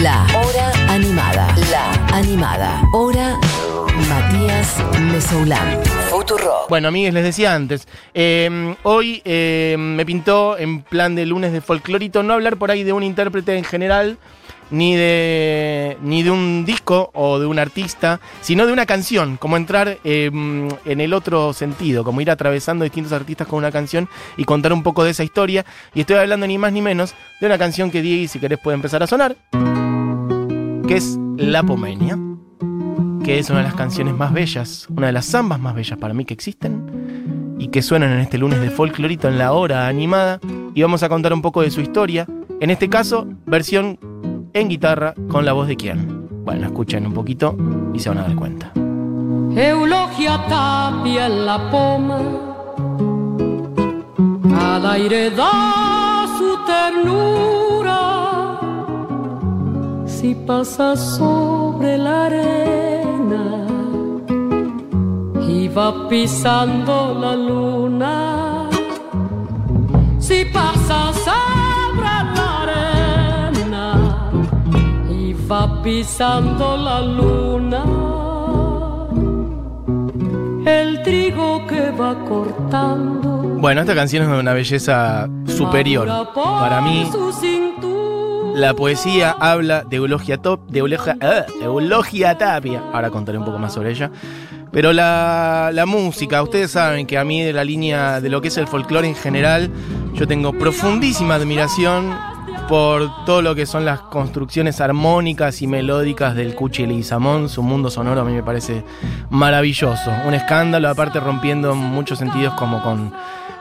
La hora animada. La animada. Hora Matías Mesoulán. Futuro. Bueno, amigues, les decía antes, eh, hoy eh, me pintó en plan de lunes de folclorito no hablar por ahí de un intérprete en general, ni de, ni de un disco o de un artista, sino de una canción, como entrar eh, en el otro sentido, como ir atravesando distintos artistas con una canción y contar un poco de esa historia. Y estoy hablando ni más ni menos de una canción que Diego, si querés, puede empezar a sonar, que es La Pomenia que es una de las canciones más bellas, una de las zambas más bellas para mí que existen y que suenan en este lunes de folclorito en la hora animada y vamos a contar un poco de su historia, en este caso versión en guitarra con la voz de quién. Bueno, escuchen un poquito y se van a dar cuenta. Eulogia tapia en la poma, al aire da su ternura, si pasa sobre la arena y va pisando la luna, si pasa pisando la luna el trigo que va cortando. Bueno, esta canción es de una belleza superior. Para mí, la poesía habla de Eulogia, Top, de Eulogia, eh, Eulogia Tapia. Ahora contaré un poco más sobre ella. Pero la, la, música, ustedes saben que a mí de la línea de lo que es el folclore en general, yo tengo profundísima admiración por todo lo que son las construcciones armónicas y melódicas del Cuchi Leguizamón. Su mundo sonoro a mí me parece maravilloso. Un escándalo, aparte rompiendo en muchos sentidos como con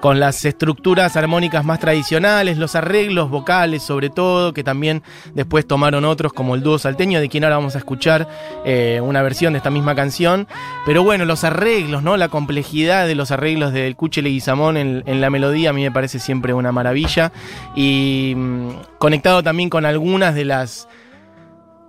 con las estructuras armónicas más tradicionales, los arreglos vocales sobre todo, que también después tomaron otros como el dúo salteño, de quien ahora vamos a escuchar eh, una versión de esta misma canción. Pero bueno, los arreglos, ¿no? La complejidad de los arreglos del Cuche Leguizamón en, en la melodía a mí me parece siempre una maravilla. Y mmm, conectado también con algunas de las...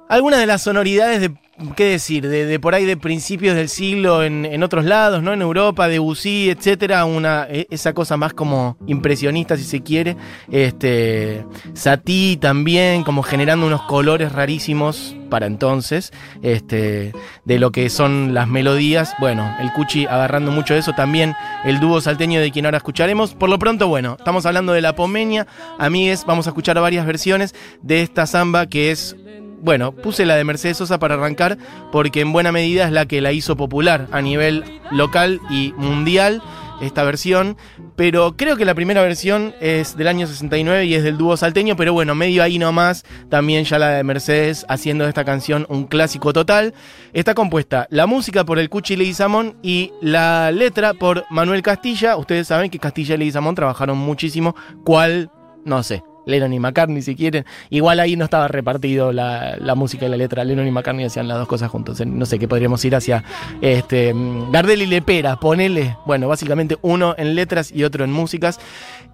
Algunas de las sonoridades de ¿qué decir? De, por ahí de principios del siglo en, otros lados, ¿no? En Europa, de Debussy, etcétera, una, e, esa cosa más como impresionista, si se quiere. Este, Satie también, como generando unos colores rarísimos para entonces, este, de lo que son las melodías. Bueno, el Cuchi agarrando mucho de eso, también el dúo salteño de quien ahora escucharemos. Por lo pronto, bueno, estamos hablando de la Pomeña. Amigues, vamos a escuchar varias versiones de esta samba que es bueno, puse la de Mercedes Sosa para arrancar porque en buena medida es la que la hizo popular a nivel local y mundial esta versión, pero creo que la primera versión es del año 69 y es del dúo salteño, pero bueno, medio ahí nomás, también ya la de Mercedes haciendo de esta canción un clásico total. Está compuesta la música por el Cuchi Leguizamón y la letra por Manuel Castilla. Ustedes saben que Castilla y Leguizamón trabajaron muchísimo, cual, no sé, Lennon y McCartney si quieren. Igual ahí no estaba repartido la, música y la letra. Lennon y McCartney hacían las dos cosas juntos. No sé qué podríamos ir hacia este, Gardel y Lepera, ponele. Bueno, básicamente uno en letras y otro en músicas.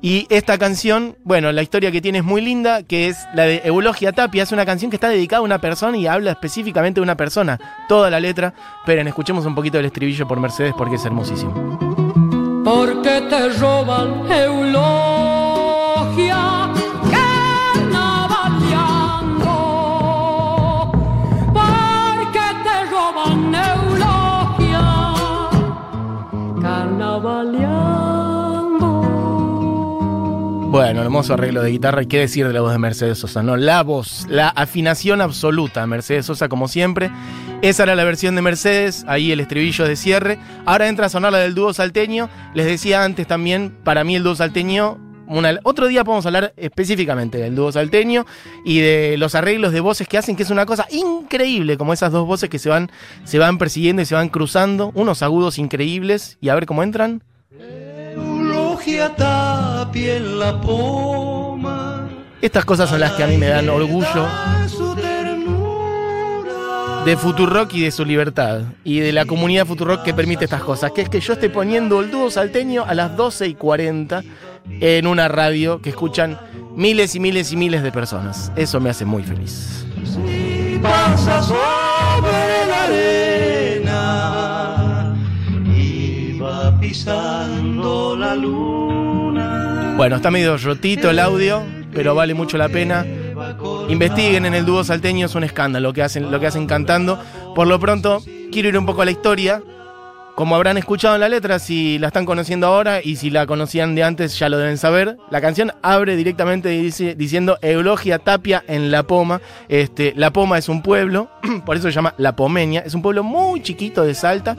Y esta canción, bueno, la historia que tiene es muy linda, que es la de Eulogia Tapia. Es una canción que está dedicada a una persona y habla específicamente de una persona. Toda la letra. Pero escuchemos un poquito del estribillo por Mercedes porque es hermosísimo. Porque te roban Eulogia. Bueno, hermoso arreglo de guitarra. Y qué decir de la voz de Mercedes Sosa, ¿no? La voz, la afinación absoluta. Mercedes Sosa, como siempre. Esa era la versión de Mercedes, ahí el estribillo de cierre. Ahora entra a sonar la del dúo salteño. Les decía antes también, para mí el dúo salteño. Una, otro día podemos hablar específicamente del dúo salteño y de los arreglos de voces que hacen, que es una cosa increíble, como esas dos voces que se van, se van persiguiendo y se van cruzando, unos agudos increíbles, y a ver cómo entran. En la poma. Estas cosas son las que a mí me dan orgullo de Futurock y de su libertad. Y de la comunidad Futurock que permite estas cosas. Que es que yo esté poniendo el dúo salteño a las 12 y 40 en una radio que escuchan miles y miles y miles de personas. Eso me hace muy feliz. Si pasa sobre la arena y va pisando la luna. Bueno, está medio rotito el audio, pero vale mucho la pena. Investiguen en el dúo salteño, es un escándalo lo que hacen, lo que hacen cantando. Por lo pronto, quiero ir un poco a la historia. Como habrán escuchado en la letra, si la están conociendo ahora y si la conocían de antes ya lo deben saber, la canción abre directamente diciendo Eulogia Tapia en La Poma. Este, la Poma es un pueblo, por eso se llama La Pomeña, es un pueblo muy chiquito de Salta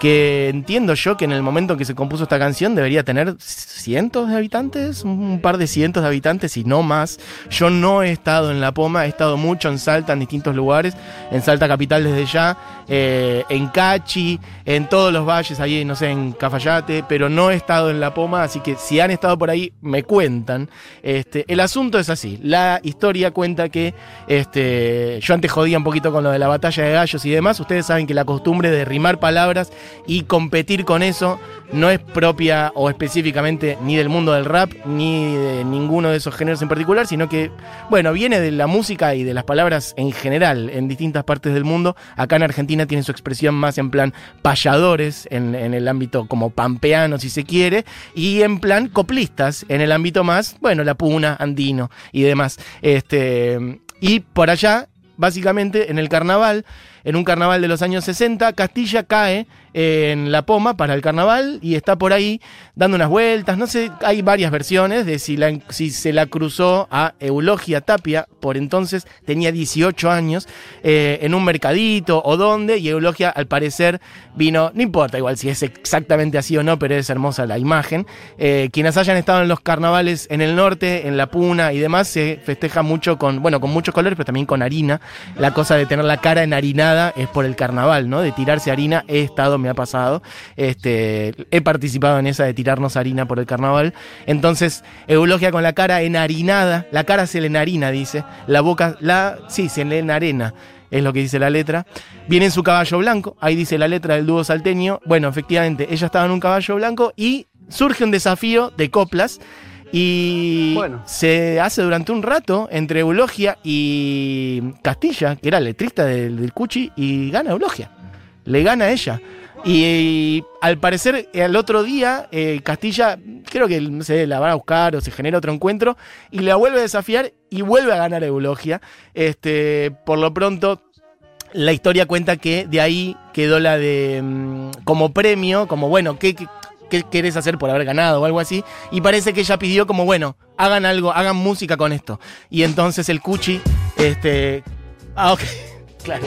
que entiendo yo que en el momento en que se compuso esta canción debería tener cientos de habitantes, un par de cientos de habitantes y no más. Yo no he estado en La Poma, he estado mucho en Salta, en distintos lugares, en Salta Capital desde ya, eh, en Cachi, en todos los valles, ahí, no sé, en Cafayate, pero no he estado en La Poma, así que si han estado por ahí, me cuentan. Este, el asunto es así, la historia cuenta que este, yo antes jodía un poquito con lo de la batalla de gallos y demás, ustedes saben que la costumbre de rimar palabras y competir con eso no es propia o específicamente ni del mundo del rap ni de ninguno de esos géneros en particular, sino que, bueno, viene de la música y de las palabras en general en distintas partes del mundo. Acá en Argentina tiene su expresión más en plan payadores, en, en el ámbito como pampeano, si se quiere, y en plan coplistas, en el ámbito más, bueno, la puna, andino y demás. Este, y por allá básicamente en el carnaval, en un carnaval de los años 60, Castilla cae en la poma para el carnaval y está por ahí dando unas vueltas. No sé, hay varias versiones de si se la cruzó a Eulogia Tapia, por entonces tenía 18 años, eh, en un mercadito o dónde, y Eulogia al parecer vino, no importa igual si es exactamente así o no, pero es hermosa la imagen. Eh, quienes hayan estado en los carnavales en el norte, en la Puna y demás, se festeja mucho con, bueno, con muchos colores, pero también con harina. La cosa de tener la cara enharinada es por el carnaval, ¿no? De tirarse harina, he estado, me ha pasado. Este, he participado en esa de tirarnos harina por el carnaval. Entonces, Eulogia con la cara enharinada, la cara se le enharina, dice. La boca, la, sí, se le enarena es lo que dice la letra. Viene en su caballo blanco, ahí dice la letra del dúo salteño. Bueno, efectivamente, ella estaba en un caballo blanco y surge un desafío de coplas. Y Bueno. se hace durante un rato entre Eulogia y Castilla, que era letrista del, del Cuchi, y gana Eulogia. Le gana a ella. Y, al parecer, el otro día, eh, Castilla, creo que no sé, la van a buscar o se genera otro encuentro, y la vuelve a desafiar y vuelve a ganar Eulogia. Este, por lo pronto, la historia cuenta que de ahí quedó la de mm, como premio, como bueno, ¿qué, qué, qué querés hacer por haber ganado o algo así? Y parece que ella pidió como bueno, hagan algo, hagan música con esto. Y entonces el Cuchi, este, ah, ok, claro.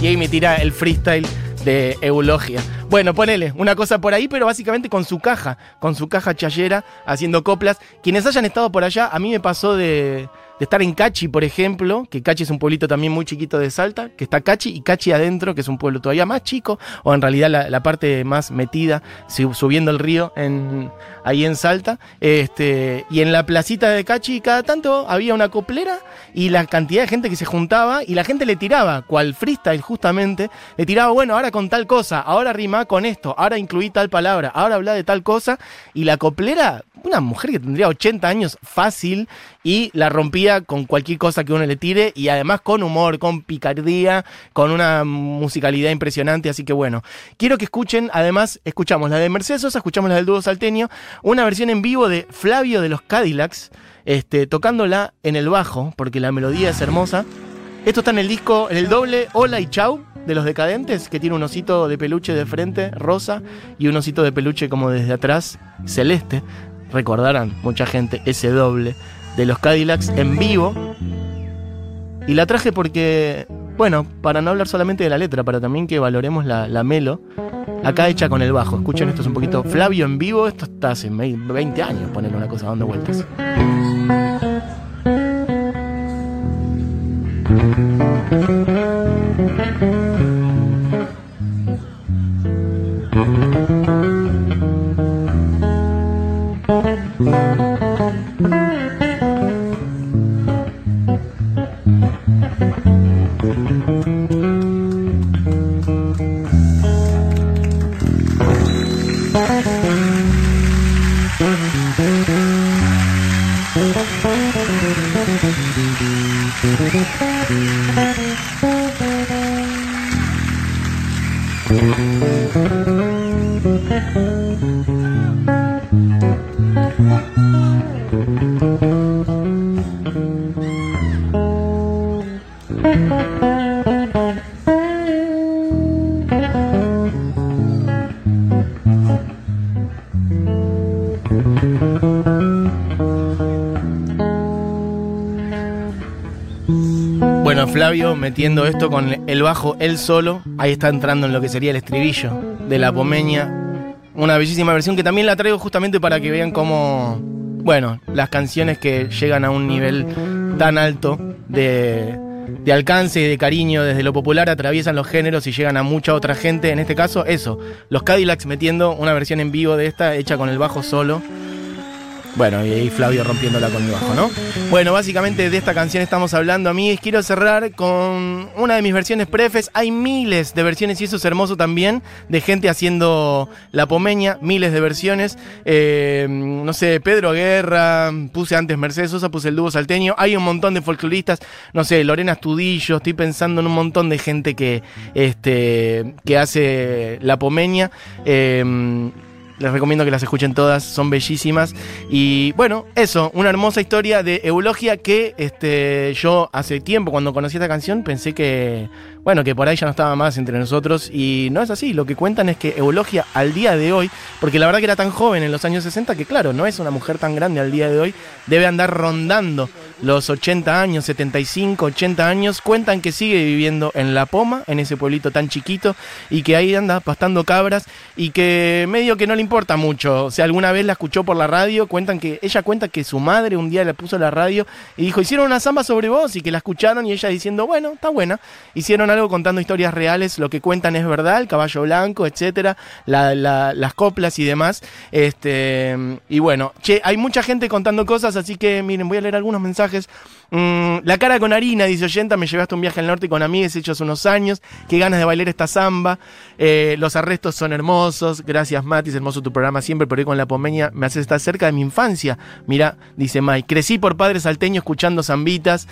Y ahí me tira el freestyle de Eulogia. Bueno, ponele una cosa por ahí, pero básicamente con su caja, con su caja chayera, haciendo coplas. Quienes hayan estado por allá, a mí me pasó de, de estar en Cachi, por ejemplo, que Cachi es un pueblito también muy chiquito de Salta, que está Cachi y Cachi adentro, que es un pueblo todavía más chico, o en realidad la, parte más metida, su- subiendo el río en, ahí en Salta. Este, y en la placita de Cachi, cada tanto había una coplera y la cantidad de gente que se juntaba y la gente le tiraba, cual freestyle justamente, le tiraba, bueno, ahora con tal cosa, ahora rima con esto, ahora incluí tal palabra, ahora habla de tal cosa, y la coplera, una mujer que tendría 80 años fácil, y la rompía con cualquier cosa que uno le tire, y además con humor, con picardía, con una musicalidad impresionante, así que bueno, quiero que escuchen, además, escuchamos la de Mercedes escuchamos la del dúo salteño, una versión en vivo de Flavio de los Cadillacs, este, tocándola en el bajo, porque la melodía es hermosa. Esto está en el disco, en el doble Hola y Chau de los Decadentes, que tiene un osito de peluche de frente, rosa, y un osito de peluche como desde atrás, celeste. Recordarán mucha gente ese doble de los Cadillacs en vivo. Y la traje porque, bueno, para no hablar solamente de la letra, para también que valoremos la, la melo, acá hecha con el bajo. Escuchen, esto es un poquito Flavio en vivo, esto está hace 20 años, ponerle una cosa dando vueltas. Metiendo esto con el bajo él solo, ahí está entrando en lo que sería el estribillo de la Pomeña. Una bellísima versión que también la traigo justamente para que vean cómo, bueno, las canciones que llegan a un nivel tan alto de, de alcance y de cariño desde lo popular atraviesan los géneros y llegan a mucha otra gente. En este caso, eso, los Cadillacs metiendo una versión en vivo de esta hecha con el bajo solo. Bueno, y ahí Flavio rompiéndola con mi bajo, ¿no? Bueno, básicamente de esta canción estamos hablando, amigos. Quiero cerrar con una de mis versiones prefes. Hay miles de versiones y eso es hermoso también, de gente haciendo la pomeña, miles de versiones. Eh, no sé, Pedro Guerra, puse antes Mercedes Sosa, puse el dúo salteño. Hay un montón de folcloristas, no sé, Lorena Astudillo, estoy pensando en un montón de gente que, este, que hace la pomeña. Eh, les recomiendo que las escuchen todas, son bellísimas. Y bueno, eso, una hermosa historia de Eulogia que este, yo hace tiempo, cuando conocí esta canción, pensé que, bueno, que por ahí ya no estaba más entre nosotros. Y no es así, lo que cuentan es que Eulogia al día de hoy, porque la verdad que era tan joven en los años 60, que claro, no es una mujer tan grande al día de hoy, debe andar rondando los 80 años, 75, 80 años, cuentan que sigue viviendo en La Poma, en ese pueblito tan chiquito, y que ahí anda pastando cabras, y que medio que no le importa mucho. O sea, alguna vez la escuchó por la radio, cuentan que, ella cuenta que su madre un día le puso la radio y dijo, hicieron una samba sobre vos, y que la escucharon, y ella diciendo, bueno, está buena. Hicieron algo contando historias reales, lo que cuentan es verdad, el caballo blanco, etcétera, la- la- las coplas y demás. Este, y bueno, che, hay mucha gente contando cosas, así que miren, voy a leer algunos mensajes. Mm, la cara con harina, dice Oyenta, me llevaste un viaje al norte con amigas hechos unos años. Qué ganas de bailar esta samba. Eh, los arrestos son hermosos. Gracias, Matis, hermoso tu programa siempre, por ahí con la pomeña me hace estar cerca de mi infancia. Mira, dice Mike, crecí por padres salteños escuchando zambitas.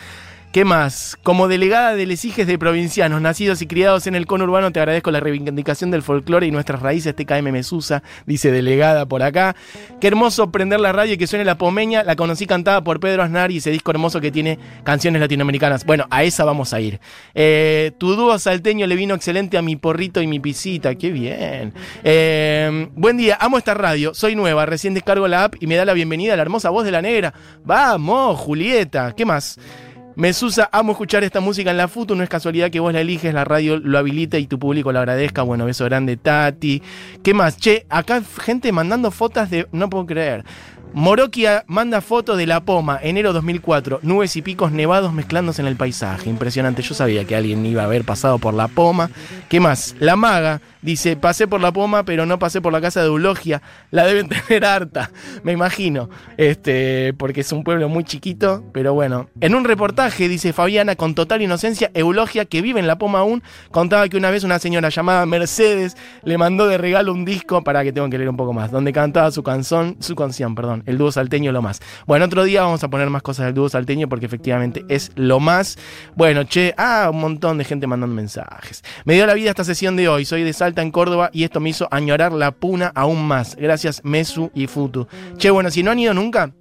¿Qué más? Como delegada de Lesiges de provincianos, nacidos y criados en el conurbano, te agradezco la reivindicación del folclore y nuestras raíces TKM Mesusa, dice delegada por acá. Qué hermoso prender la radio y que suene la pomeña. La conocí cantada por Pedro Aznar y ese disco hermoso que tiene canciones latinoamericanas. Bueno, a esa vamos a ir. Eh, tu dúo salteño le vino excelente a mi porrito y mi pisita. Qué bien. Eh, buen día, amo esta radio. Soy nueva, recién descargo la app y me da la bienvenida a la hermosa voz de la negra. Vamos, Julieta. ¿Qué más? Mesusa, amo escuchar esta música en la FUTU, no es casualidad que vos la eliges, la radio lo habilita y tu público lo agradezca. Bueno, beso grande, Tati. ¿Qué más? Che, acá gente mandando fotos de. No puedo creer. Moroquia manda fotos de la Poma, enero 2004, nubes y picos nevados mezclándose en el paisaje. Impresionante, yo sabía que alguien iba a haber pasado por la Poma. ¿Qué más? La Maga dice, pasé por la Poma, pero no pasé por la casa de Eulogia. La deben tener harta, me imagino. Este, porque es un pueblo muy chiquito, pero bueno. En un reportaje, dice Fabiana, con total inocencia, Eulogia, que vive en la Poma aún, contaba que una vez una señora llamada Mercedes le mandó de regalo un disco, para que tengo que leer un poco más, donde cantaba su canción, su canción, perdón, el dúo salteño lo más. Bueno, otro día vamos a poner más cosas del dúo salteño porque efectivamente es lo más. Bueno, che, ah, un montón de gente mandando mensajes. Me dio la vida esta sesión de hoy, soy de Salta en Córdoba y esto me hizo añorar la puna aún más. Gracias Mesu y Futu. Che, bueno, si no han ido nunca,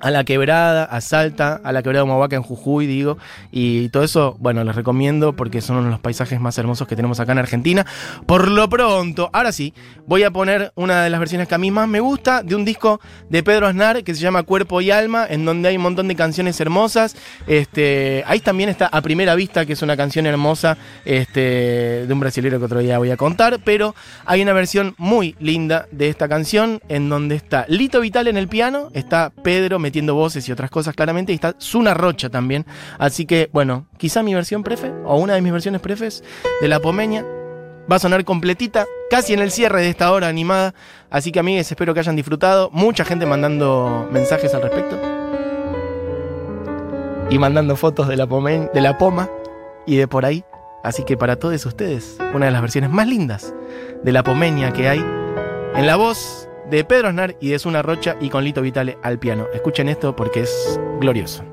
a la quebrada, a Salta, a la quebrada de Humahuaca en Jujuy, digo, y todo eso, bueno, les recomiendo porque son uno de los paisajes más hermosos que tenemos acá en Argentina. Por lo pronto, ahora sí, voy a poner una de las versiones que a mí más me gusta de un disco de Pedro Aznar que se llama Cuerpo y Alma, en donde hay un montón de canciones hermosas. Este, ahí también está A Primera Vista, que es una canción hermosa este, de un brasilero que otro día voy a contar, pero hay una versión muy linda de esta canción en donde está Lito Vital en el piano, está Pedro metiendo voces y otras cosas claramente, y está Zuna Rocha también. Así que, bueno, quizá mi versión prefe, o una de mis versiones prefes de La Pomeña, va a sonar completita, casi en el cierre de esta hora animada. Así que, amigues, espero que hayan disfrutado. Mucha gente mandando mensajes al respecto. Y mandando fotos de la, Pomen- de la Poma y de por ahí. Así que para todos ustedes, una de las versiones más lindas de la Pomeña que hay, en la voz de Pedro Aznar y de Zuna Rocha y con Lito Vitale al piano. Escuchen esto porque es glorioso.